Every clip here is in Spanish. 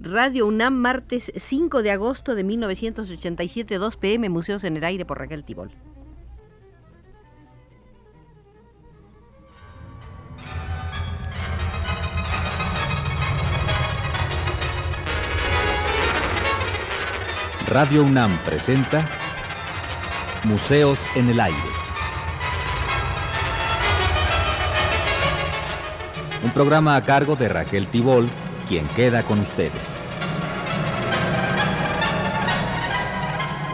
Radio UNAM, martes 5 de agosto de 1987, 2 pm, Museos en el Aire por Raquel Tibol. Radio UNAM presenta Museos en el Aire. Un programa a cargo de Raquel Tibol, quien queda con ustedes.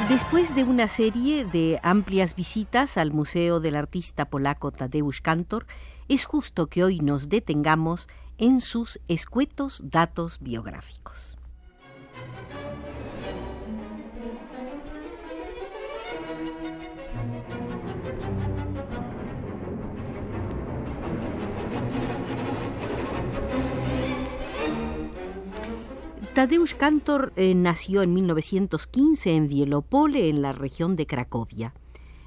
Después de una serie de amplias visitas al Museo del Artista Polaco Tadeusz Kantor, es justo que hoy nos detengamos en sus escuetos datos biográficos. Tadeusz Kantor eh, nació en 1915 en Wielopole, en la región de Cracovia.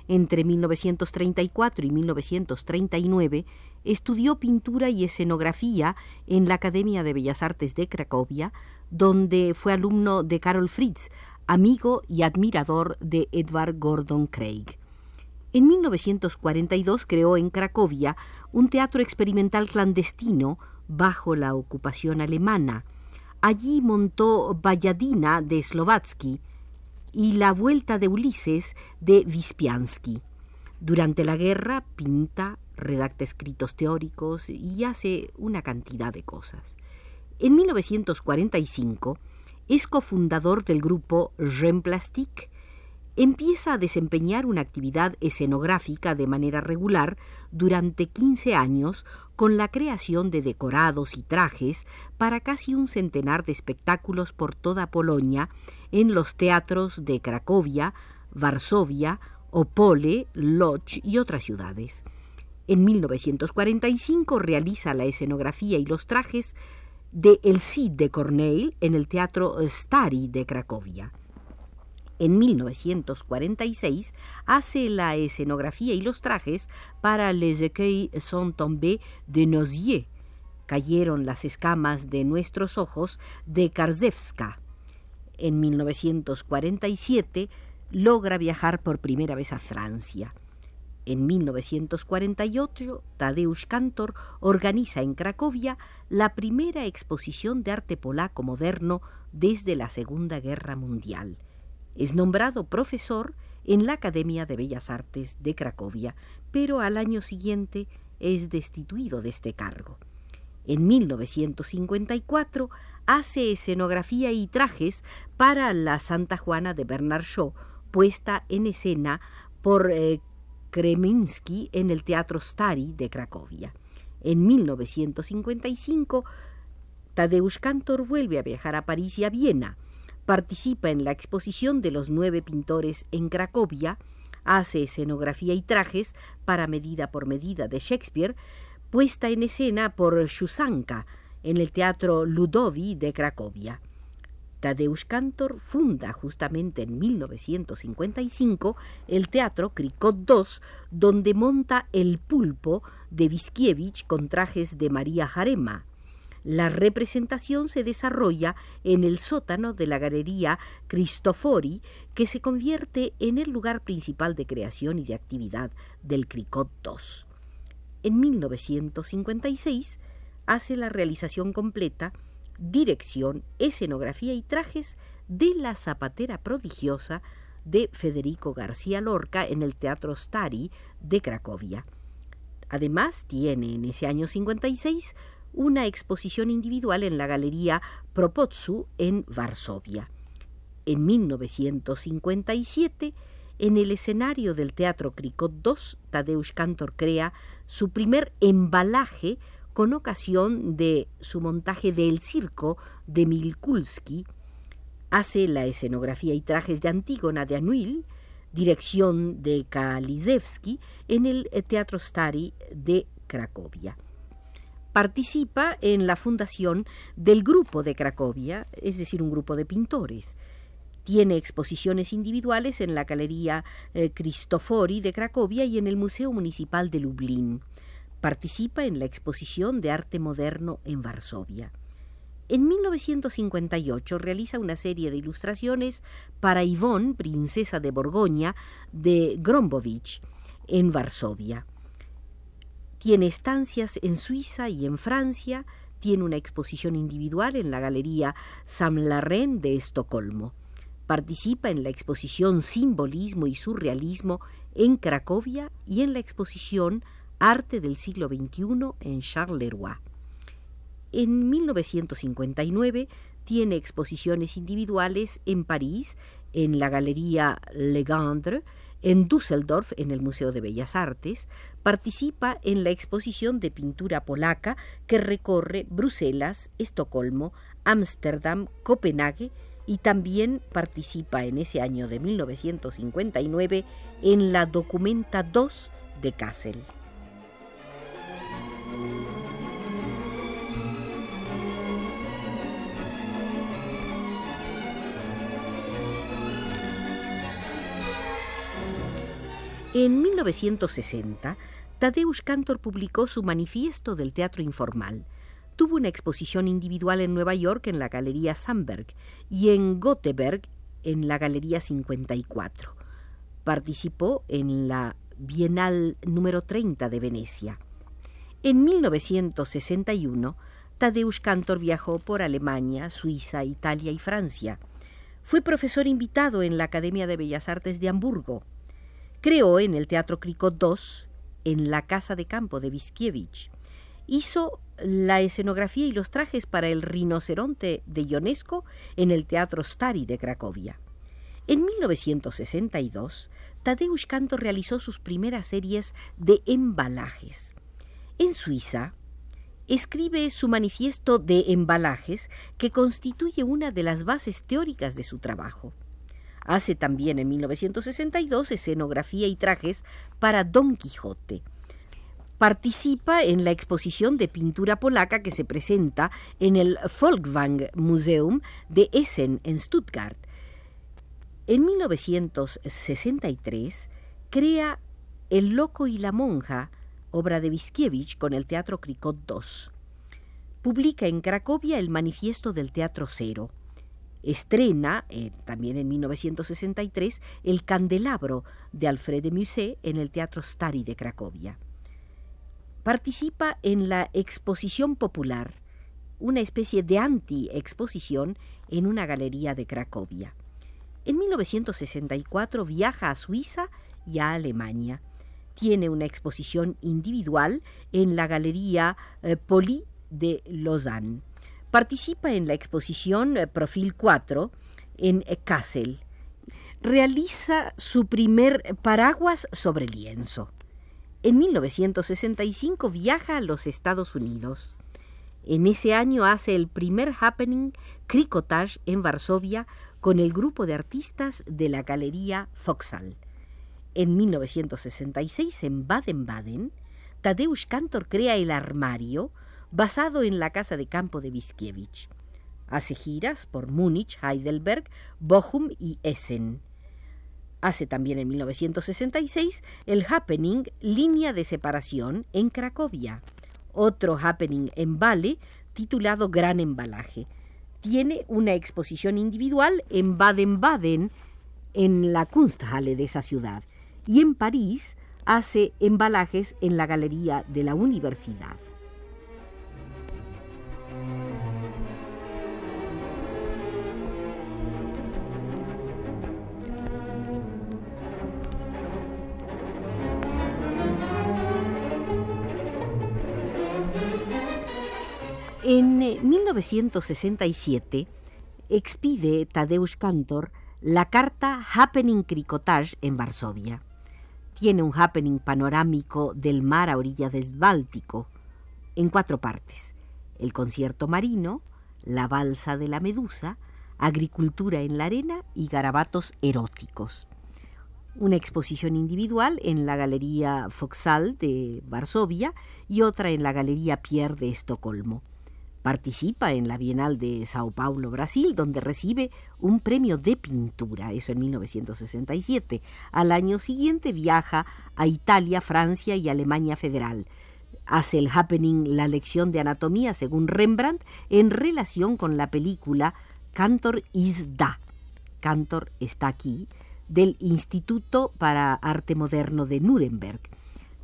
Entre 1934 y 1939 estudió pintura y escenografía en la Academia de Bellas Artes de Cracovia, donde fue alumno de Karol Fritz, amigo y admirador de Edvard Gordon Craig. En 1942 creó en Cracovia un teatro experimental clandestino bajo la ocupación alemana, Allí montó Valladina de Slovatsky y La Vuelta de Ulises de Vispiansky. Durante la guerra pinta, redacta escritos teóricos y hace una cantidad de cosas. En 1945 es cofundador del grupo Remplastic empieza a desempeñar una actividad escenográfica de manera regular durante 15 años con la creación de decorados y trajes para casi un centenar de espectáculos por toda Polonia en los teatros de Cracovia, Varsovia, Opole, Lodz y otras ciudades. En 1945 realiza la escenografía y los trajes de El Cid de Corneille en el Teatro Stari de Cracovia. En 1946 hace la escenografía y los trajes para Les Écueils sont tombés de nos yeux, cayeron las escamas de nuestros ojos de Karzewska. En 1947 logra viajar por primera vez a Francia. En 1948, Tadeusz Kantor organiza en Cracovia la primera exposición de arte polaco moderno desde la Segunda Guerra Mundial. Es nombrado profesor en la Academia de Bellas Artes de Cracovia, pero al año siguiente es destituido de este cargo. En 1954 hace escenografía y trajes para la Santa Juana de Bernard Shaw, puesta en escena por eh, Kreminsky en el Teatro Stari de Cracovia. En 1955, Tadeusz Kantor vuelve a viajar a París y a Viena, participa en la exposición de los nueve pintores en Cracovia, hace escenografía y trajes para medida por medida de Shakespeare, puesta en escena por Shusanka en el Teatro Ludovi de Cracovia. Tadeusz Kantor funda justamente en 1955 el Teatro Krikot II, donde monta El Pulpo de Viskiewicz con trajes de María Jarema. La representación se desarrolla en el sótano de la Galería Cristofori, que se convierte en el lugar principal de creación y de actividad del Cricot II. En 1956 hace la realización completa, dirección, escenografía y trajes de La Zapatera Prodigiosa de Federico García Lorca en el Teatro Stari de Cracovia. Además, tiene en ese año 56 una exposición individual en la Galería Propotsu en Varsovia. En 1957, en el escenario del Teatro Krikot II, Tadeusz Kantor crea su primer embalaje con ocasión de su montaje de El Circo de Milkulski. Hace la escenografía y trajes de Antígona de Anuil, dirección de Kalizewski, en el Teatro Stari de Cracovia participa en la fundación del Grupo de Cracovia, es decir, un grupo de pintores. Tiene exposiciones individuales en la Galería eh, Cristofori de Cracovia y en el Museo Municipal de Lublin. Participa en la exposición de arte moderno en Varsovia. En 1958 realiza una serie de ilustraciones para Yvonne, princesa de Borgoña, de Grombovich, en Varsovia. Tiene estancias en Suiza y en Francia, tiene una exposición individual en la Galería Samlarren de Estocolmo. Participa en la exposición Simbolismo y Surrealismo en Cracovia y en la exposición Arte del siglo XXI en Charleroi. En 1959 tiene exposiciones individuales en París, en la Galería Legendre, en Düsseldorf, en el Museo de Bellas Artes, participa en la exposición de pintura polaca que recorre Bruselas, Estocolmo, Ámsterdam, Copenhague y también participa en ese año de 1959 en la Documenta 2 de Kassel. En 1960, Tadeusz Kantor publicó su Manifiesto del Teatro Informal. Tuvo una exposición individual en Nueva York en la Galería Sandberg y en Göteborg en la Galería 54. Participó en la Bienal número 30 de Venecia. En 1961, Tadeusz Kantor viajó por Alemania, Suiza, Italia y Francia. Fue profesor invitado en la Academia de Bellas Artes de Hamburgo. Creó en el Teatro Cricot II, en la Casa de Campo de Viskiewicz. Hizo la escenografía y los trajes para el rinoceronte de Ionesco en el Teatro Stari de Cracovia. En 1962, Tadeusz Kantor realizó sus primeras series de embalajes. En Suiza, escribe su manifiesto de embalajes que constituye una de las bases teóricas de su trabajo. Hace también en 1962 escenografía y trajes para Don Quijote. Participa en la exposición de pintura polaca que se presenta en el Folkwang Museum de Essen en Stuttgart. En 1963 crea El Loco y la Monja, obra de Viskiewicz con el Teatro Cricot II. Publica en Cracovia el Manifiesto del Teatro Cero estrena, eh, también en 1963, El Candelabro de Alfred de Musset en el Teatro Stari de Cracovia. Participa en la Exposición Popular, una especie de anti-exposición en una galería de Cracovia. En 1964 viaja a Suiza y a Alemania. Tiene una exposición individual en la Galería eh, Poli de Lausanne. Participa en la exposición eh, Profil 4 en eh, Kassel. Realiza su primer paraguas sobre lienzo. En 1965 viaja a los Estados Unidos. En ese año hace el primer happening Cricotage en Varsovia con el grupo de artistas de la Galería Foxal. En 1966, en Baden-Baden, Tadeusz Kantor crea el armario basado en la casa de campo de Viskiewicz. Hace giras por Múnich, Heidelberg, Bochum y Essen. Hace también en 1966 el happening Línea de Separación en Cracovia, otro happening en Vale titulado Gran Embalaje. Tiene una exposición individual en Baden-Baden, en la Kunsthalle de esa ciudad, y en París hace embalajes en la Galería de la Universidad. En 1967 eh, expide Tadeusz Kantor la carta Happening Cricotage en Varsovia. Tiene un happening panorámico del mar a orillas del Báltico, en cuatro partes. El concierto marino, la balsa de la medusa, agricultura en la arena y garabatos eróticos. Una exposición individual en la Galería Foxal de Varsovia y otra en la Galería Pierre de Estocolmo. Participa en la Bienal de Sao Paulo, Brasil, donde recibe un premio de pintura, eso en 1967. Al año siguiente viaja a Italia, Francia y Alemania Federal. hace el happening la lección de anatomía según Rembrandt en relación con la película Cantor is da. Cantor está aquí, del Instituto para Arte Moderno de Nuremberg.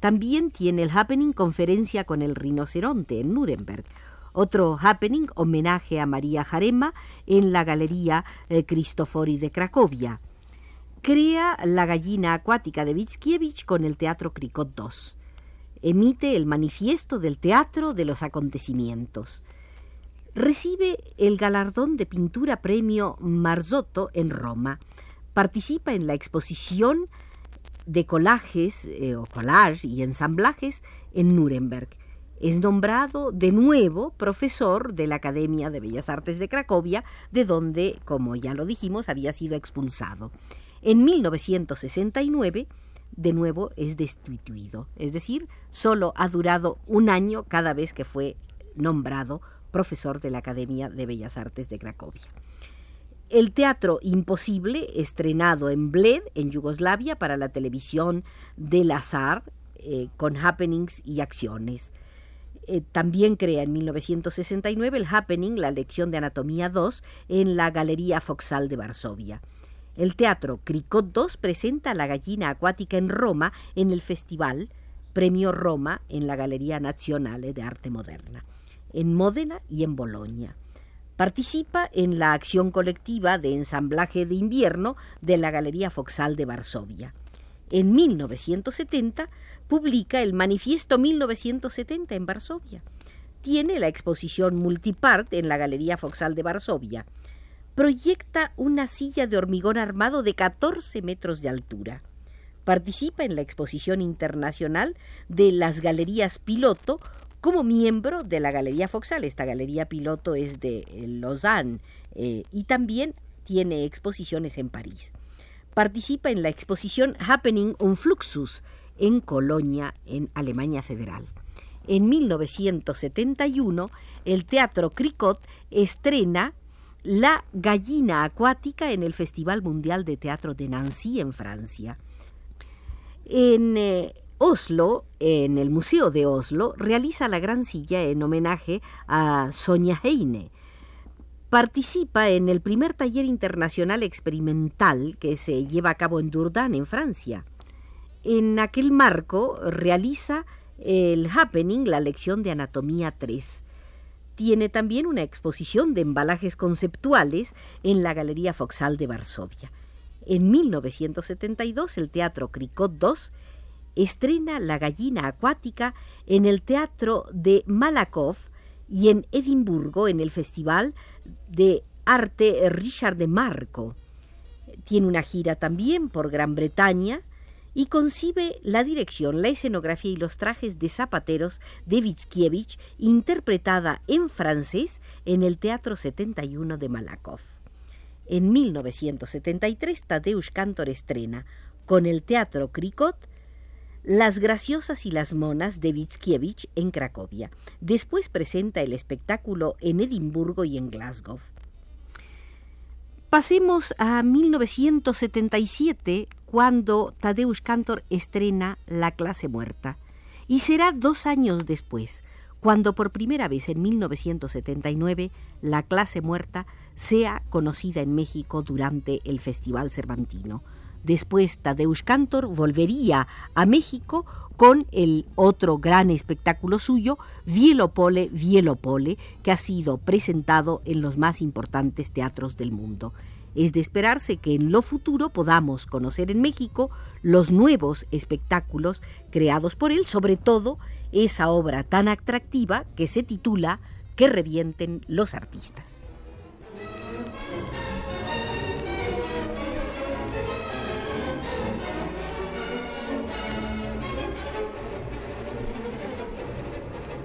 También tiene el happening conferencia con el rinoceronte en Nuremberg. Otro happening homenaje a María Jarema en la Galería eh, Cristofori de Cracovia. Crea la gallina acuática de Witskiewicz con el Teatro Cricot II emite el manifiesto del teatro de los acontecimientos. Recibe el galardón de pintura premio Marzotto en Roma. Participa en la exposición de collages eh, o collage y ensamblajes en Nuremberg. Es nombrado de nuevo profesor de la Academia de Bellas Artes de Cracovia, de donde, como ya lo dijimos, había sido expulsado. En 1969 de nuevo es destituido. Es decir, solo ha durado un año cada vez que fue nombrado profesor de la Academia de Bellas Artes de Cracovia. El Teatro Imposible, estrenado en Bled, en Yugoslavia, para la televisión del azar, eh, con happenings y acciones. Eh, también crea en 1969 el happening, la lección de Anatomía 2, en la Galería Foxal de Varsovia. El teatro Cricot II presenta La gallina acuática en Roma en el festival Premio Roma en la Galería Nazionale de Arte Moderna, en Módena y en Bolonia. Participa en la acción colectiva de ensamblaje de invierno de la Galería Foxal de Varsovia. En 1970 publica el Manifiesto 1970 en Varsovia. Tiene la exposición multipart en la Galería Foxal de Varsovia proyecta una silla de hormigón armado de 14 metros de altura. Participa en la exposición internacional de las galerías piloto como miembro de la Galería Foxal. Esta galería piloto es de eh, Lausanne eh, y también tiene exposiciones en París. Participa en la exposición Happening on Fluxus en Colonia, en Alemania Federal. En 1971, el Teatro Cricot estrena la gallina acuática en el Festival Mundial de Teatro de Nancy en Francia. En eh, Oslo, en el Museo de Oslo, realiza la gran silla en homenaje a Sonia Heine. Participa en el primer taller internacional experimental que se lleva a cabo en Dourdan, en Francia. En aquel marco realiza el happening, la lección de Anatomía 3 tiene también una exposición de embalajes conceptuales en la Galería Foxal de Varsovia. En 1972 el Teatro Cricot II estrena La gallina acuática en el Teatro de Malakoff y en Edimburgo en el Festival de Arte Richard de Marco. Tiene una gira también por Gran Bretaña y concibe la dirección, la escenografía y los trajes de zapateros de Witskiewicz, interpretada en francés en el Teatro 71 de Malakoff. En 1973, Tadeusz Kantor estrena, con el Teatro Cricot, Las graciosas y las monas de Witskiewicz en Cracovia. Después presenta el espectáculo en Edimburgo y en Glasgow. Pasemos a 1977, cuando Tadeusz Kantor estrena La clase muerta. Y será dos años después, cuando por primera vez en 1979 La clase muerta sea conocida en México durante el Festival Cervantino. Después Tadeusz Kantor volvería a México con el otro gran espectáculo suyo, Vielopole, Vielopole, que ha sido presentado en los más importantes teatros del mundo. Es de esperarse que en lo futuro podamos conocer en México los nuevos espectáculos creados por él, sobre todo esa obra tan atractiva que se titula Que revienten los artistas.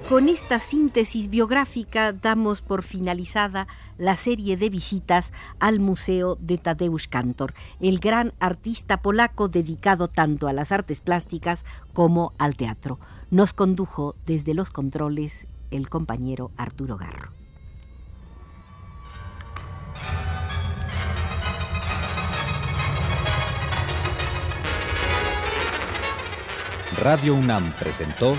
Con esta síntesis biográfica damos por finalizada la serie de visitas al Museo de Tadeusz Kantor, el gran artista polaco dedicado tanto a las artes plásticas como al teatro. Nos condujo desde los controles el compañero Arturo Garro. Radio UNAM presentó